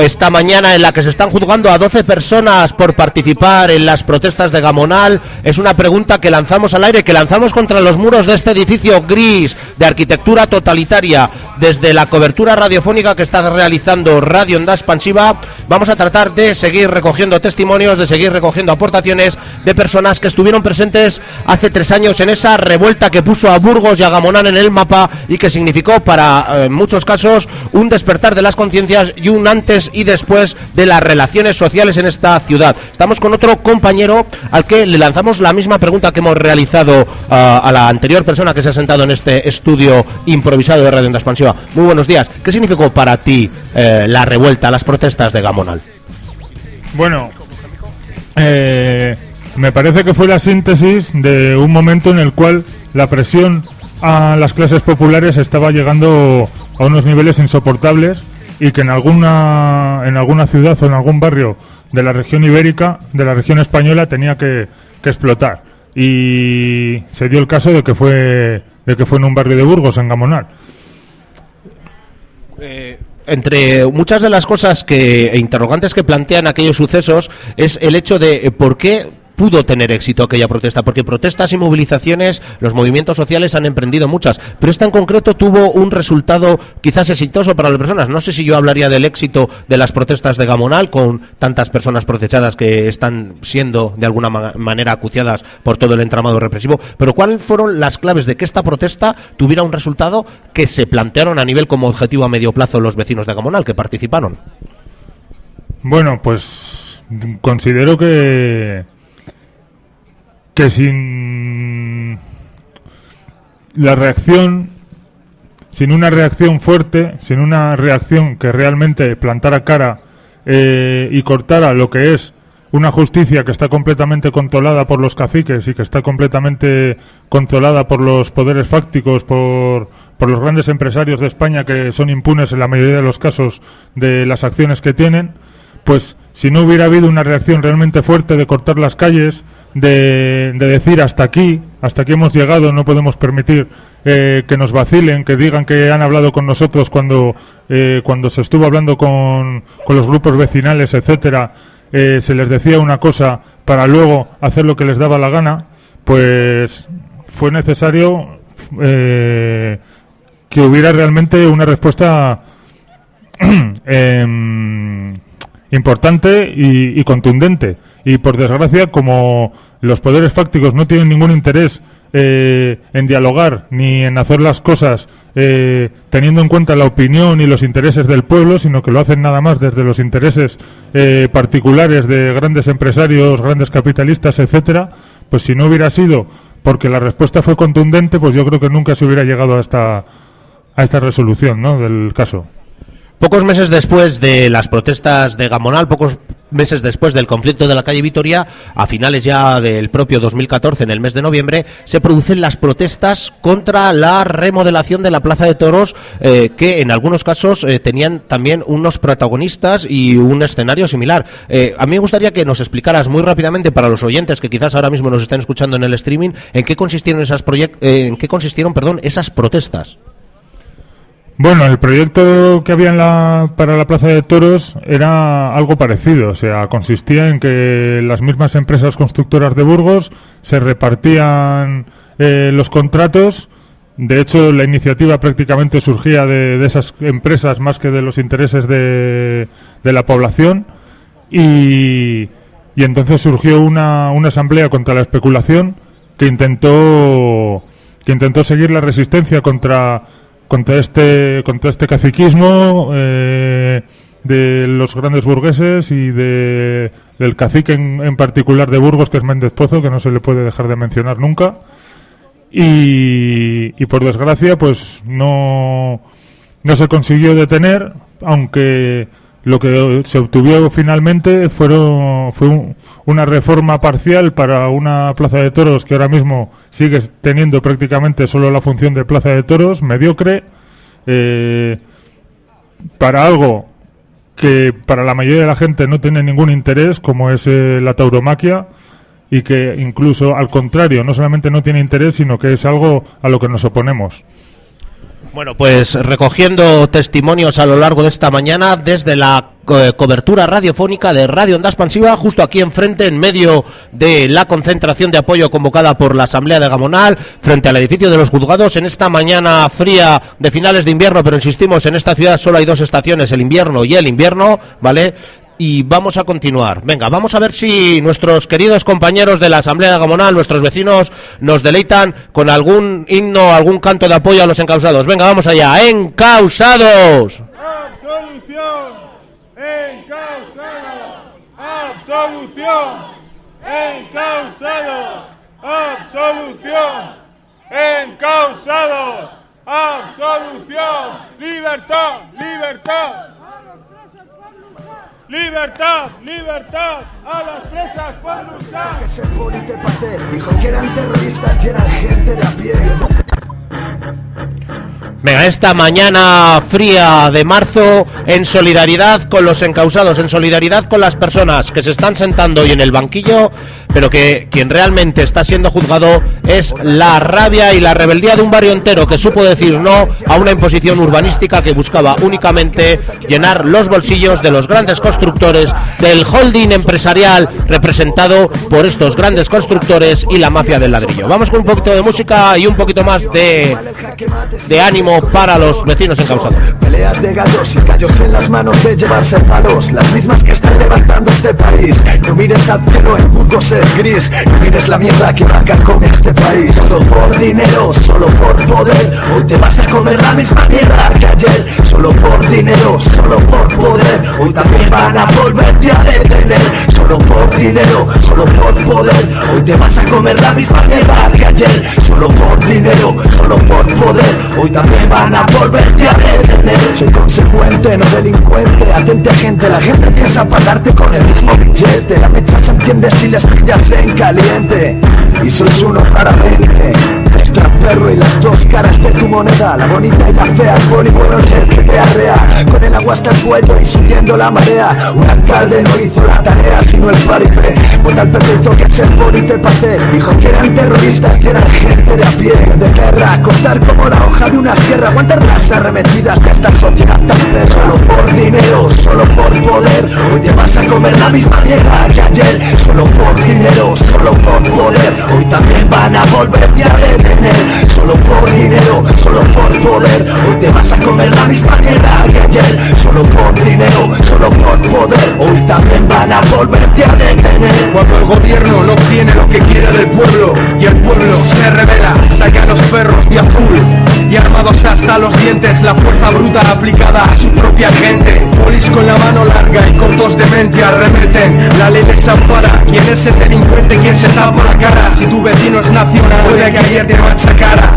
esta mañana en la que se están juzgando a 12 personas por participar en las protestas de Gamonal. Es una pregunta que lanzamos al aire, que lanzamos contra los muros de este edificio gris de arquitectura totalitaria desde la cobertura radiofónica que está realizando Radio Onda Expansiva. Vamos a tratar de seguir recogiendo testimonios, de seguir recogiendo aportaciones de personas que estuvieron presentes hace tres años en esa revuelta que puso a Burgos y a Gamonal en el mapa y que significó para eh, muchos casos un despertar de las conciencias y un antes y después de las relaciones sociales en esta ciudad. Estamos con otro compañero al que le lanzamos la misma pregunta que hemos realizado uh, a la anterior persona que se ha sentado en este estudio improvisado de Radio Expansiva. Muy buenos días. ¿Qué significó para ti eh, la revuelta, las protestas de Gamonal? Bueno, eh, me parece que fue la síntesis de un momento en el cual la presión a las clases populares estaba llegando a unos niveles insoportables y que en alguna en alguna ciudad o en algún barrio de la región ibérica, de la región española tenía que, explotar y se dio el caso de que fue de que fue en un barrio de Burgos en Gamonal. Eh, entre muchas de las cosas que e interrogantes que plantean aquellos sucesos es el hecho de eh, por qué pudo tener éxito aquella protesta, porque protestas y movilizaciones, los movimientos sociales han emprendido muchas, pero esta en concreto tuvo un resultado quizás exitoso para las personas. No sé si yo hablaría del éxito de las protestas de Gamonal con tantas personas procesadas que están siendo de alguna ma- manera acuciadas por todo el entramado represivo, pero ¿cuáles fueron las claves de que esta protesta tuviera un resultado que se plantearon a nivel como objetivo a medio plazo los vecinos de Gamonal que participaron? Bueno, pues considero que que sin la reacción, sin una reacción fuerte, sin una reacción que realmente plantara cara eh, y cortara lo que es una justicia que está completamente controlada por los caciques y que está completamente controlada por los poderes fácticos, por, por los grandes empresarios de España que son impunes en la mayoría de los casos de las acciones que tienen, pues si no hubiera habido una reacción realmente fuerte de cortar las calles, de, de decir hasta aquí, hasta aquí hemos llegado, no podemos permitir eh, que nos vacilen, que digan que han hablado con nosotros cuando, eh, cuando se estuvo hablando con, con los grupos vecinales, etcétera, eh, se les decía una cosa para luego hacer lo que les daba la gana, pues fue necesario eh, que hubiera realmente una respuesta em, importante y, contundente. Y por desgracia, como los poderes fácticos no tienen ningún interés eh, en dialogar ni en hacer las cosas eh, teniendo en cuenta la opinión y los intereses del pueblo, sino que lo hacen nada más desde los intereses eh, particulares de grandes empresarios, grandes capitalistas, etcétera, pues si no hubiera sido porque la respuesta fue contundente, pues yo creo que nunca se hubiera llegado a esta a esta resolución, ¿no? del caso. Pocos meses después de las protestas de Gamonal, pocos meses después del conflicto de la calle Vitoria, a finales ya del propio 2014, en el mes de noviembre, se producen las protestas contra la remodelación de la Plaza de Toros, eh, que en algunos casos eh, tenían también unos protagonistas y un escenario similar. Eh, a mí me gustaría que nos explicaras muy rápidamente para los oyentes que quizás ahora mismo nos estén escuchando en el streaming, en qué consistieron esas eh, en qué consistieron, perdón, esas protestas. Bueno, el proyecto que había en la, para la Plaza de Toros era algo parecido, o sea, consistía en que las mismas empresas constructoras de Burgos se repartían eh, los contratos. De hecho, la iniciativa prácticamente surgía de, esas empresas más que de los intereses de, de la población. Y, y entonces surgió una, una asamblea contra la especulación que intentó, que intentó seguir la resistencia contra contra este contra este caciquismo eh, de los grandes burgueses y de del cacique en, en particular de Burgos que es Méndez Pozo que no se le puede dejar de mencionar nunca. Y, y por desgracia pues no no se consiguió detener aunque lo que se obtuvo finalmente fue un- una reforma parcial para una plaza de toros que ahora mismo sigue teniendo prácticamente solo la función de plaza de toros, mediocre, eh, para algo que para la mayoría de la gente no tiene ningún interés, como es eh, la tauromaquia, y que incluso al contrario, no solamente no tiene interés, sino que es algo a lo que nos oponemos. Bueno, pues recogiendo testimonios a lo largo de esta mañana desde la co- cobertura radiofónica de Radio Onda Expansiva, justo aquí enfrente, en medio de la concentración de apoyo convocada por la Asamblea de Gamonal, frente al edificio de los juzgados, en esta mañana fría de finales de invierno, pero insistimos, en esta ciudad solo hay dos estaciones, el invierno y el invierno, ¿vale? Y vamos a continuar. Venga, vamos a ver si nuestros queridos compañeros de la Asamblea Gamonal, nuestros vecinos, nos deleitan con algún himno, algún canto de apoyo a los encausados. Venga, vamos allá. ¡Encausados! Absolución. Encausados. Absolución. Encausados. Absolución. Encausados. Absolución. Libertad. Libertad. Libertad, libertad a las presas por luchar. Que se pater, dijo que eran terroristas y eran gente de a pie. Venga, esta mañana fría de marzo, en solidaridad con los encausados, en solidaridad con las personas que se están sentando hoy en el banquillo, pero que quien realmente está siendo juzgado es la rabia y la rebeldía de un barrio entero que supo decir no a una imposición urbanística que buscaba únicamente llenar los bolsillos de los grandes constructores, del holding empresarial representado por estos grandes constructores y la mafia del ladrillo. Vamos con un poquito de música y un poquito más de, de ánimo para los vecinos encausados. Peleas de gallos y callos en las manos de llevarse palos Las mismas que están levantando este país No mires al cielo, en Burgos es gris No mires la mierda que vaca con este país. Solo por dinero, solo por poder. Hoy te vas a comer la misma mierda que ayer. Solo por dinero, solo por poder. Hoy también van a volverte a detener. Solo por dinero, solo por poder. Hoy te vas a comer la misma mierda que ayer. Solo por dinero, solo por poder. Hoy también van a volverte a detener. Soy consecuente, no delincuente. Atente a gente, la gente piensa pagarte con el mismo billete. La mecha se entiende si les pillas en caliente Y sois uno claramente perro y las dos caras de tu moneda La bonita y la fea, el y el que te arrea Con el agua hasta el cuello y subiendo la marea Un alcalde no hizo la tarea sino el paripé Vota el PP hizo que se bonito el Dijo que eran terroristas y eran gente de a pie De guerra, cortar como la hoja de una sierra Aguantar las arremetidas de esta sociedad tan. Solo por dinero, solo por poder Hoy te vas a comer la misma mierda que ayer Solo por dinero, solo por poder Hoy también van a volverte a detener Solo por dinero, solo por poder Hoy te vas a comer la misma mierda que ayer Solo por dinero, solo por poder Hoy también van a volverte a detener Cuando el gobierno no obtiene lo que quiere del pueblo y el pueblo se revela, saca los perros de azul y armados hasta los dientes, la fuerza bruta aplicada a su propia gente. Polis con la mano larga y cortos de mente arremeten, la ley les ampara. ¿Quién es el delincuente? ¿Quién se tapa la cara? Si tu vecino es nacional, puede que ayer te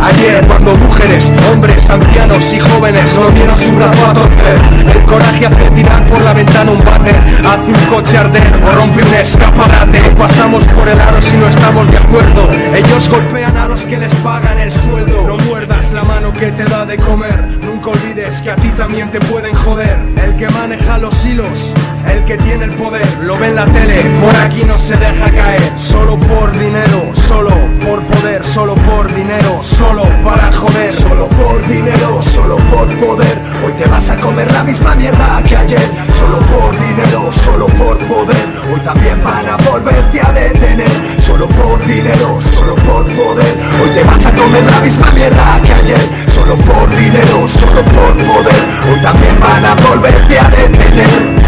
Ayer, cuando mujeres, hombres, ancianos y jóvenes no dieron su brazo a torcer, el coraje hace tirar por la ventana un váter, hace un coche arder o rompe un escaparate. Pasamos por el aro si no estamos de acuerdo. Ellos golpean a los que les pagan el sueldo. No muerdas la mano que te da de comer. Nunca olvides que a ti también te pueden joder. El que maneja los hilos, el que tiene el poder, lo ve en la tele. Por aquí no se deja caer. Solo por dinero, solo por poder, solo por dinero, solo para joder. Solo por dinero, solo por poder. Hoy te vas a comer la misma mierda que ayer. Solo por dinero, solo por poder. Hoy también van a volverte a detener. Solo por dinero, solo por poder. Hoy te vas a comer la misma mierda que ayer. Solo por dinero, solo por poder. Hoy también van a volverte a detener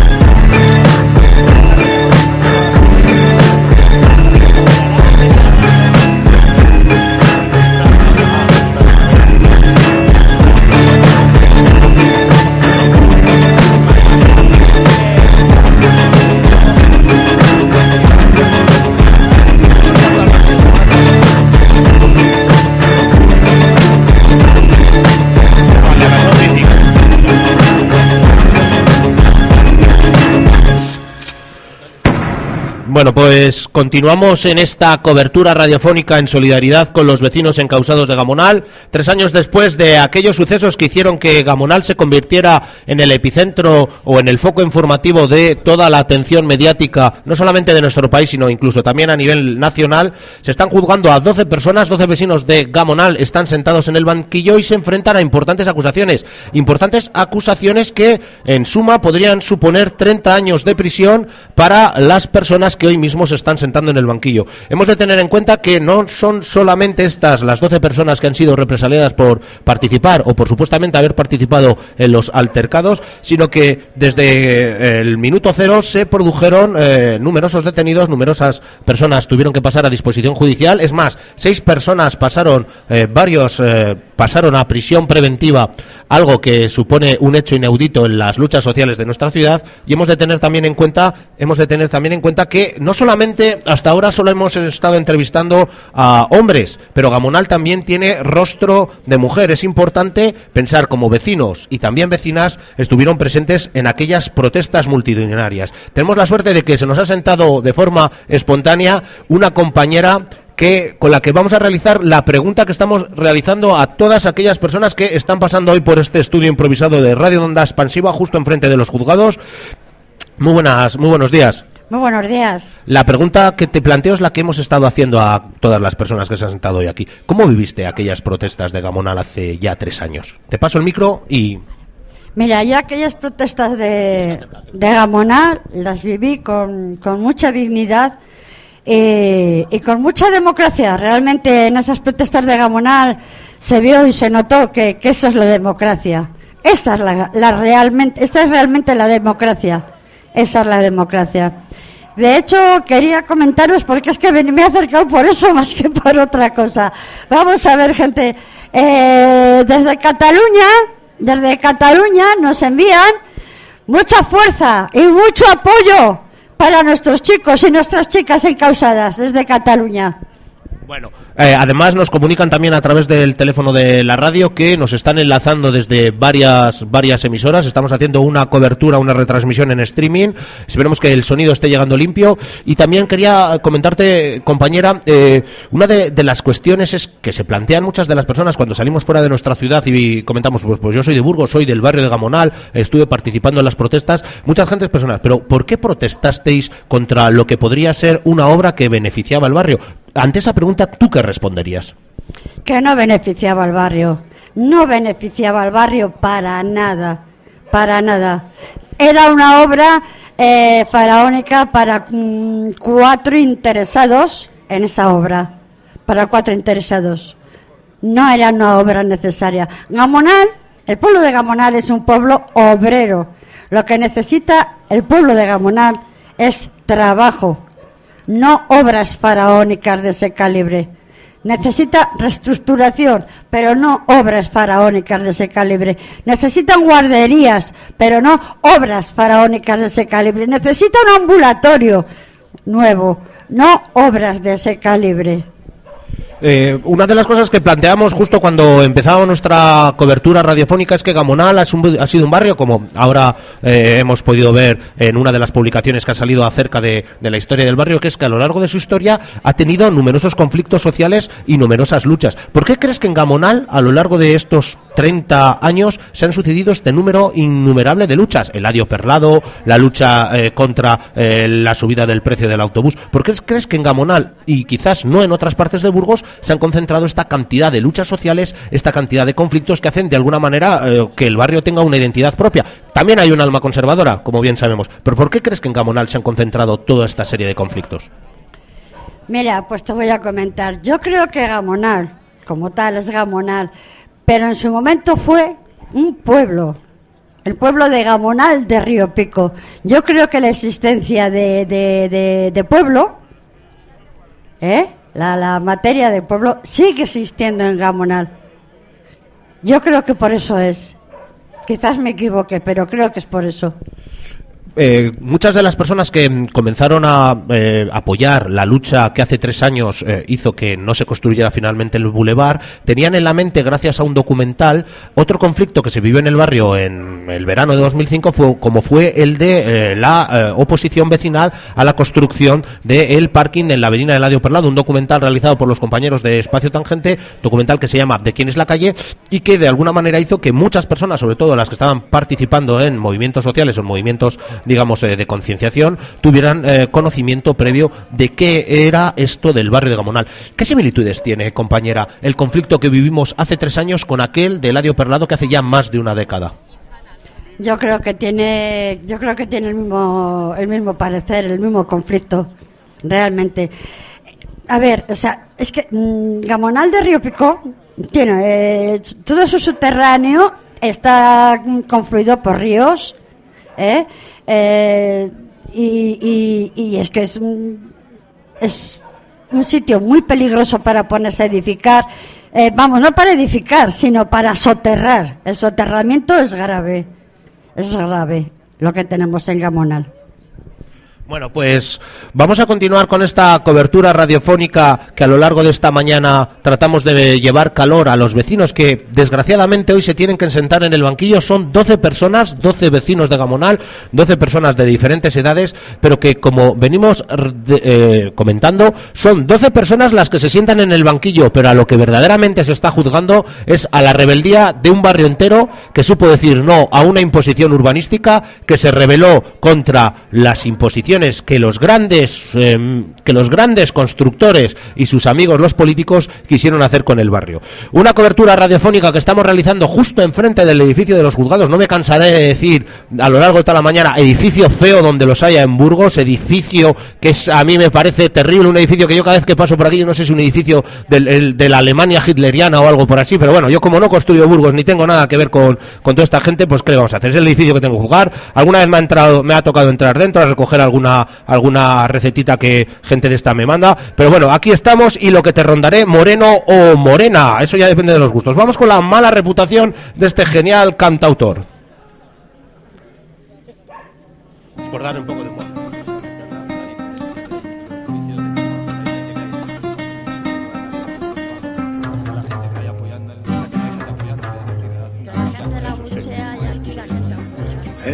Bueno, pues continuamos en esta cobertura radiofónica en solidaridad con los vecinos encausados de Gamonal, tres años después de aquellos sucesos que hicieron que Gamonal se convirtiera en el epicentro o en el foco informativo de toda la atención mediática, no solamente de nuestro país, sino incluso también a nivel nacional. Se están juzgando a 12 personas, 12 vecinos de Gamonal están sentados en el banquillo y se enfrentan a importantes acusaciones. Importantes acusaciones que, en suma, podrían suponer 30 años de prisión para las personas que hoy mismo se están sentando en el banquillo. Hemos de tener en cuenta que no son solamente estas las 12 personas que han sido represaliadas por participar o por supuestamente haber participado en los altercados, sino que desde el minuto cero se produjeron eh, numerosos detenidos, numerosas personas tuvieron que pasar a disposición judicial. Es más, seis personas pasaron, eh, varios eh, pasaron a prisión preventiva, algo que supone un hecho inaudito en las luchas sociales de nuestra ciudad. Y hemos de tener también en cuenta, hemos de tener también en cuenta que no solamente hasta ahora solo hemos estado entrevistando a hombres, pero Gamonal también tiene rostro de mujer. Es importante pensar como vecinos y también vecinas estuvieron presentes en aquellas protestas multitudinarias. Tenemos la suerte de que se nos ha sentado de forma espontánea una compañera que con la que vamos a realizar la pregunta que estamos realizando a todas aquellas personas que están pasando hoy por este estudio improvisado de Radio Onda Expansiva justo enfrente de los juzgados. Muy buenas, muy buenos días. Muy buenos días. La pregunta que te planteo es la que hemos estado haciendo a todas las personas que se han sentado hoy aquí. ¿Cómo viviste aquellas protestas de Gamonal hace ya tres años? Te paso el micro y Mira, yo aquellas protestas de, de Gamonal las viví con, con mucha dignidad eh, y con mucha democracia. Realmente en esas protestas de Gamonal se vio y se notó que, que eso es la democracia. Esa es la, realmente, esa es realmente la democracia. Esa es la democracia. De hecho, quería comentaros, porque es que me me he acercado por eso más que por otra cosa. Vamos a ver, gente. Eh, desde Cataluña, desde Cataluña nos envían mucha fuerza y mucho apoyo para nuestros chicos y nuestras chicas encausadas desde Cataluña. Eh, además nos comunican también a través del teléfono de la radio que nos están enlazando desde varias varias emisoras. Estamos haciendo una cobertura, una retransmisión en streaming. Esperemos que el sonido esté llegando limpio. Y también quería comentarte, compañera, eh, una de, de las cuestiones es que se plantean muchas de las personas cuando salimos fuera de nuestra ciudad y comentamos, pues, pues yo soy de Burgos, soy del barrio de Gamonal, estuve participando en las protestas. Muchas gentes personas, pero ¿por qué protestasteis contra lo que podría ser una obra que beneficiaba al barrio? Ante esa pregunta, ¿tú qué responderías? que no beneficiaba al barrio, no beneficiaba al barrio para nada, para nada. Era una obra eh, faraónica para mm, cuatro interesados en esa obra, para cuatro interesados. No era una obra necesaria. Gamonal, el pueblo de Gamonal es un pueblo obrero. Lo que necesita el pueblo de Gamonal es trabajo, no obras faraónicas de ese calibre. Necesita reestructuración, pero no obras faraónicas de ese calibre. Necesitan guarderías, pero no obras faraónicas de ese calibre. Necesita un ambulatorio nuevo, no obras de ese calibre. Eh, una de las cosas que planteamos justo cuando empezaba nuestra cobertura radiofónica es que Gamonal ha sido un barrio, como ahora eh, hemos podido ver en una de las publicaciones que ha salido acerca de, de la historia del barrio, que es que a lo largo de su historia ha tenido numerosos conflictos sociales y numerosas luchas. ¿Por qué crees que en Gamonal, a lo largo de estos 30 años, se han sucedido este número innumerable de luchas? El adio perlado, la lucha eh, contra eh, la subida del precio del autobús. ¿Por qué crees que en Gamonal, y quizás no en otras partes de Burgos, se han concentrado esta cantidad de luchas sociales, esta cantidad de conflictos que hacen de alguna manera eh, que el barrio tenga una identidad propia? También hay un alma conservadora, como bien sabemos. Pero ¿por qué crees que en Gamonal se han concentrado toda esta serie de conflictos? Mira, pues te voy a comentar. Yo creo que Gamonal, como tal, es Gamonal, pero en su momento fue un pueblo, el pueblo de Gamonal de Río Pico. Yo creo que la existencia de, de- de- pueblo, ¿eh? la, la materia de pueblo, sigue existiendo en Gamonal. Yo creo que por eso es. Quizás me equivoque, pero creo que es por eso. Eh, muchas de las personas que mm, comenzaron a eh, apoyar la lucha que hace tres años eh, hizo que no se construyera finalmente el bulevar tenían en la mente, gracias a un documental, otro conflicto que se vivió en el barrio en el verano de 2005, fue, como fue el de la oposición vecinal a la construcción del parking en la avenida de Ladio Perlado, un documental realizado por los compañeros de Espacio Tangente, documental que se llama ¿De quién es la calle? y que de alguna manera hizo que muchas personas, sobre todo las que estaban participando en movimientos sociales o en movimientos digamos, eh, de concienciación, tuvieran eh, conocimiento previo de qué era esto del barrio de Gamonal. ¿Qué similitudes tiene, compañera, el conflicto que vivimos hace tres años con aquel de Eladio Perlado que hace ya más de una década? Yo creo que tiene, yo creo que tiene el mismo, el mismo parecer, el mismo conflicto, realmente. A ver, o sea, es que mm, Gamonal de Río Pico tiene eh, todo su subterráneo está mm, confluido por ríos, ¿eh? Eh, y, es que es un, es un sitio muy peligroso para ponerse a edificar. Eh, vamos, no para edificar, sino para soterrar. El soterramiento es grave. Es grave lo que tenemos en Gamonal. Bueno, pues vamos a continuar con esta cobertura radiofónica que a lo largo de esta mañana tratamos de llevar calor a los vecinos que desgraciadamente hoy se tienen que sentar en el banquillo. Son 12 personas, 12 vecinos de Gamonal, 12 personas de diferentes edades, pero que como venimos eh, comentando, son 12 personas las que se sientan en el banquillo, pero a lo que verdaderamente se está juzgando es a la rebeldía de un barrio entero que supo decir no a una imposición urbanística, que se rebeló contra las imposiciones que los grandes eh, que los grandes constructores y sus amigos los políticos quisieron hacer con el barrio. Una cobertura radiofónica que estamos realizando justo enfrente del edificio de los juzgados. No me cansaré de decir a lo largo de toda la mañana edificio feo donde los haya en Burgos, edificio que es a mí me parece terrible, un edificio que yo cada vez que paso por aquí yo no sé si un edificio del- el- de la Alemania hitleriana o algo por así, pero bueno, yo como no construyo Burgos ni tengo nada que ver con, con toda esta gente, pues ¿qué le vamos a hacer? Es el edificio que tengo que jugar. Alguna vez me ha entrado, me ha tocado entrar dentro a recoger alguna, alguna recetita que gente de esta me manda. Pero bueno, aquí estamos y lo que te rondaré, moreno o morena. Eso ya depende de los gustos. Vamos con la mala reputación de este genial cantautor. Es por dar un poco de humor.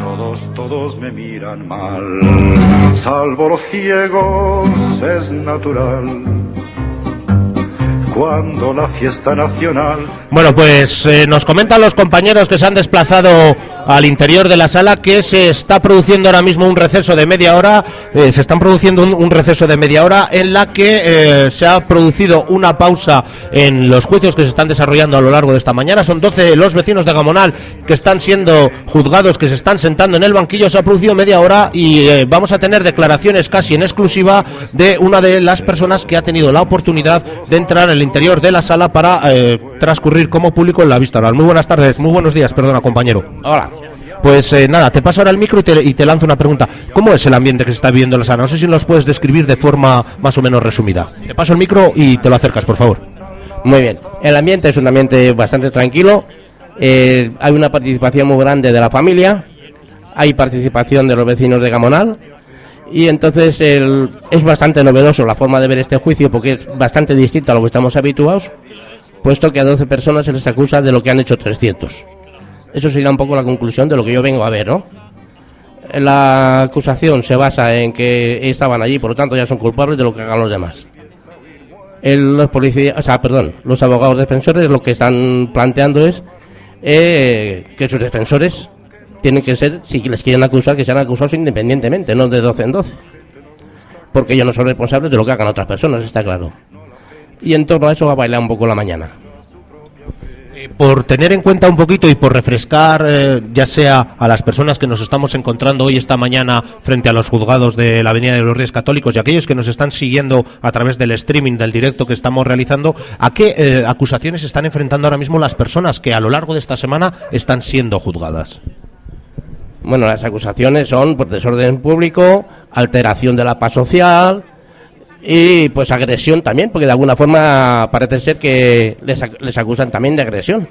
Todos, todos me miran mal, salvo los ciegos, es natural. Cuando la fiesta nacional Bueno, pues eh, nos comentan los compañeros que se han desplazado al interior de la sala que se está produciendo ahora mismo un receso de media hora. eh, se están produciendo un, receso de media hora en la que eh, se ha producido una pausa en los juicios que se están desarrollando a lo largo de esta mañana. Son 12 los vecinos de Gamonal que están siendo juzgados, que se están sentando en el banquillo. Se ha producido media hora y eh, vamos a tener declaraciones casi en exclusiva de una de las personas que ha tenido la oportunidad de entrar en el interior de la sala para transcurrir como público en la vista oral. Muy buenas tardes, muy buenos días, perdona compañero. Hola. Pues eh, nada, te paso ahora el micro y te, y te lanzo una pregunta. ¿Cómo es el ambiente que se está viviendo en la sala? No sé si nos puedes describir de forma más o menos resumida. Te paso el micro y te lo acercas, por favor. Muy bien. El ambiente es un ambiente bastante tranquilo. Eh, hay una participación muy grande de la familia. Hay participación de los vecinos de Gamonal. Y entonces el- es bastante novedoso la forma de ver este juicio porque es bastante distinto a lo que estamos habituados, puesto que a 12 personas se les acusa de lo que han hecho 300. Eso sería un poco la conclusión de lo que yo vengo a ver, ¿no? La acusación se basa en que estaban allí, por lo tanto ya son culpables de lo que hagan los demás. Los policías, o sea, perdón, los abogados defensores lo que están planteando es eh, que sus defensores tienen que ser, si les quieren acusar, que sean acusados independientemente, no de 12 en 12. Porque ellos no son responsables de lo que hagan otras personas, está claro. Y en torno a eso va a bailar un poco la mañana. por tener en cuenta un poquito y por refrescar, eh, ya sea a las personas que nos estamos encontrando hoy esta mañana frente a los juzgados de la Avenida de los Reyes Católicos y aquellos que nos están siguiendo a través del streaming del directo que estamos realizando, ¿a qué eh, acusaciones están enfrentando ahora mismo las personas que a lo largo de esta semana están siendo juzgadas? Bueno, las acusaciones son por desorden público, alteración de la paz social y pues agresión también, porque de alguna forma parece ser que les, les acusan también de agresión.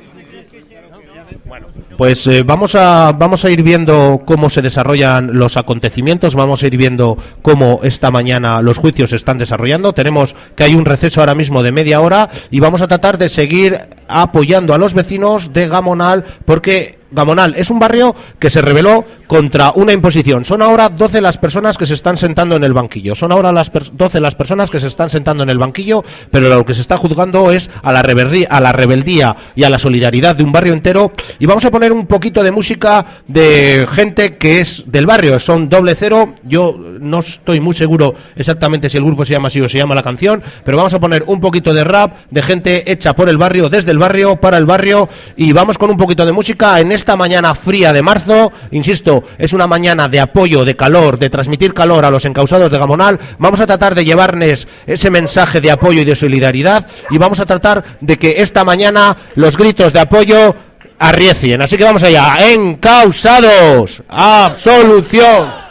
Pues eh, vamos a vamos a ir viendo cómo se desarrollan los acontecimientos, vamos a ir viendo cómo esta mañana los juicios se están desarrollando. Tenemos que hay un receso ahora mismo de media hora y vamos a tratar de seguir apoyando a los vecinos de Gamonal porque Gamonal es un barrio que se rebeló contra una imposición. Son ahora 12 las personas que se están sentando en el banquillo. Son ahora las pers- 12 las personas que se están sentando en el banquillo, pero lo que se está juzgando es a la, rebeldía, a la rebeldía y a la solidaridad de un barrio entero. Y vamos a poner un poquito de música de gente que es del barrio. Son doble cero. Yo no estoy muy seguro exactamente si el grupo se llama así o se llama la canción, pero vamos a poner un poquito de rap de gente hecha por el barrio, desde el barrio, para el barrio. Y vamos con un poquito de música en esta mañana fría de marzo. Insisto, es una mañana de apoyo, de calor, de transmitir calor a los encausados de Gamonal. Vamos a tratar de llevarles ese mensaje de apoyo y de solidaridad. Y vamos a tratar de que esta mañana los gritos de apoyo arriecien. Así que vamos allá. Encausados. Absolución.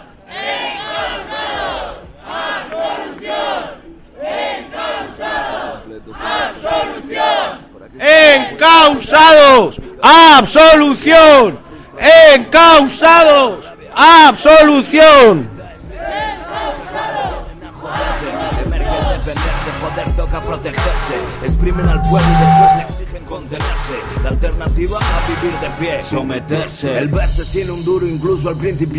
Encausados. Absolución. Encausados. Absolución. para protegerse. Exprimen al pueblo y después le exigen contenerse. La alternativa a vivir de pie, someterse. El verse tiene un duro incluso al principio.